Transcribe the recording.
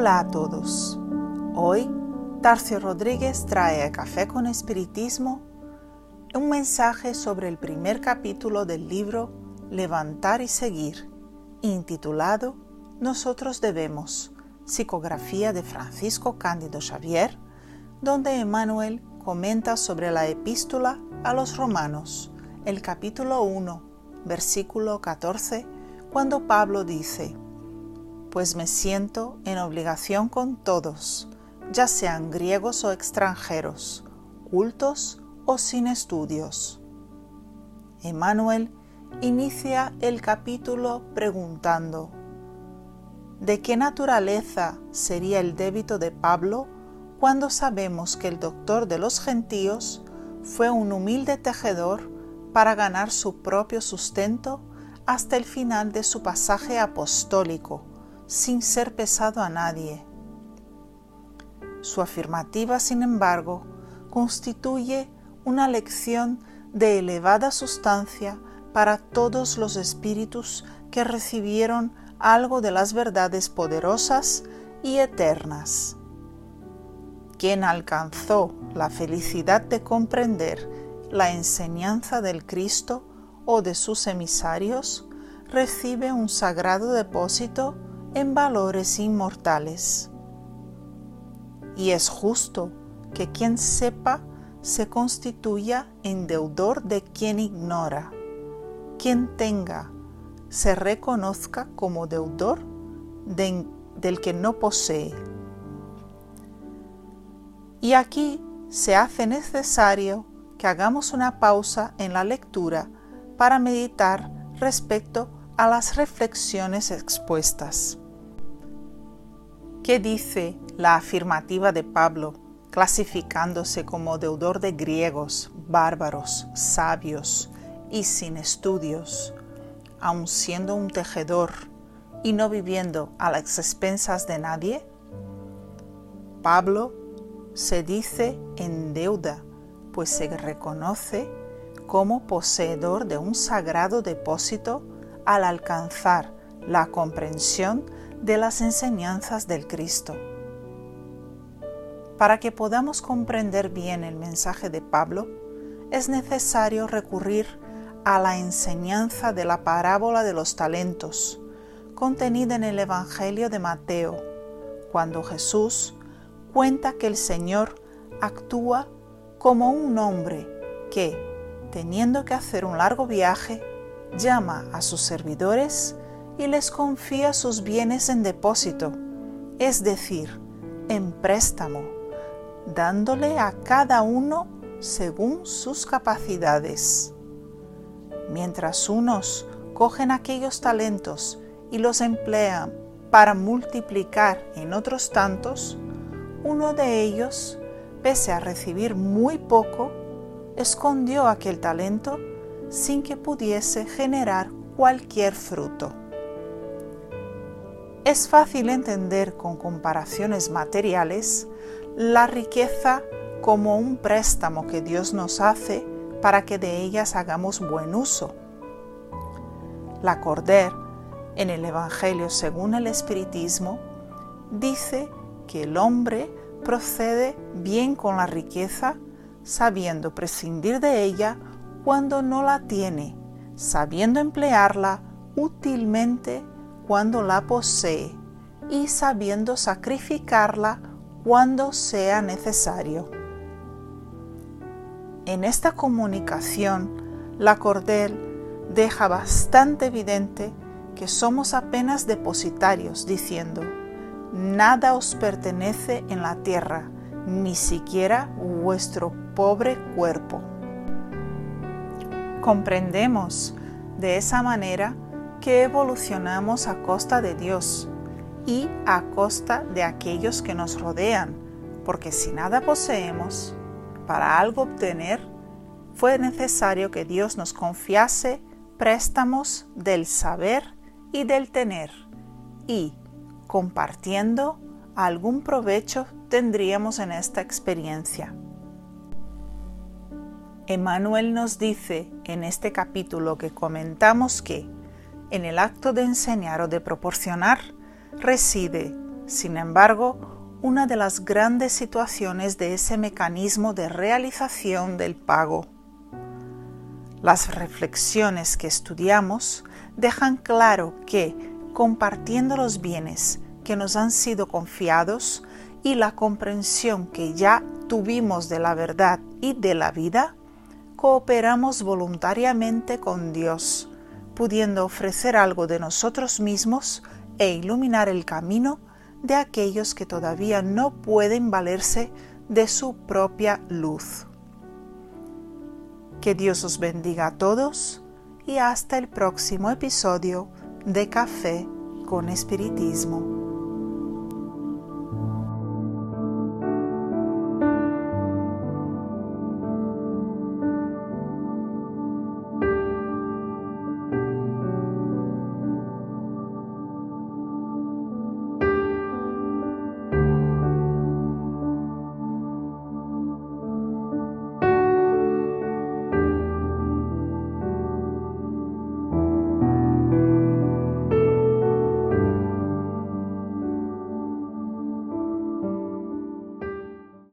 Hola a todos. Hoy Tarcio Rodríguez trae a Café con Espiritismo un mensaje sobre el primer capítulo del libro Levantar y Seguir, intitulado Nosotros debemos, psicografía de Francisco Cándido Xavier, donde Emmanuel comenta sobre la epístola a los romanos, el capítulo 1, versículo 14, cuando Pablo dice, Pues me siento en obligación con todos, ya sean griegos o extranjeros, cultos o sin estudios. Emmanuel inicia el capítulo preguntando, ¿de qué naturaleza sería el débito de Pablo cuando sabemos que el doctor de los gentíos fue un humilde tejedor para ganar su propio sustento hasta el final de su pasaje apostólico, sin ser pesado a nadie? Su afirmativa, sin embargo, constituye una lección de elevada sustancia para todos los espíritus que recibieron algo de las verdades poderosas y eternas. Quien alcanzó la felicidad de comprender la enseñanza del Cristo o de sus emisarios, recibe un sagrado depósito en valores inmortales y es justo que quien sepa se constituya en deudor de quien ignora. Quien tenga se reconozca como deudor del que no posee. Y aquí se hace necesario que hagamos una pausa en la lectura para meditar respecto a las reflexiones expuestas. ¿Qué dice la afirmativa de Pablo, clasificándose como deudor de griegos, bárbaros, sabios y sin estudios, aun siendo un tejedor y no viviendo a las expensas de nadie? Pablo se dice en deuda, pues se reconoce como poseedor de un sagrado depósito al alcanzar la comprensión de las enseñanzas del Cristo. Para que podamos comprender bien el mensaje de Pablo, es necesario recurrir a la enseñanza de la parábola de los talentos, contenida en el Evangelio de Mateo, cuando Jesús cuenta que el Señor actúa como un hombre que, teniendo que hacer un largo viaje, llama a sus servidores y les confía sus bienes en depósito, es decir, en préstamo, dándole a cada uno según sus capacidades. Mientras unos cogen aquellos talentos y los emplean para multiplicar en otros tantos, uno de ellos, pese a recibir muy poco, escondió aquel talento sin que pudiese generar cualquier fruto. Es fácil entender con comparaciones materiales la riqueza como un préstamo que Dios nos hace para que de ellas hagamos buen uso. La Corder, en el Evangelio según el Espiritismo, dice que el hombre procede bien con la riqueza, sabiendo prescindir de ella cuando no la tiene, sabiendo emplearla útilmente cuando la posee y sabiendo sacrificarla cuando sea necesario. En esta comunicación, la Cordel deja bastante evidente que somos apenas depositarios, diciendo, nada os pertenece en la tierra, ni siquiera vuestro pobre cuerpo. Comprendemos de esa manera que evolucionamos a costa de Dios y a costa de aquellos que nos rodean, porque si nada poseemos, para algo obtener, fue necesario que Dios nos confiase préstamos del saber y del tener, y, compartiendo, algún provecho tendríamos en esta experiencia. Emmanuel nos dice en este capítulo que comentamos que en el acto de enseñar o de proporcionar reside Sin embargo, una de las grandes situaciones de ese mecanismo de realización del pago. Las reflexiones que estudiamos dejan claro que, compartiendo los bienes que nos han sido confiados y la comprensión que ya tuvimos de la verdad y de la vida, cooperamos voluntariamente con Dios, pudiendo ofrecer algo de nosotros mismos e iluminar el camino de aquellos que todavía no pueden valerse de su propia luz. Que Dios os bendiga a todos y hasta el próximo episodio de Café con Espiritismo.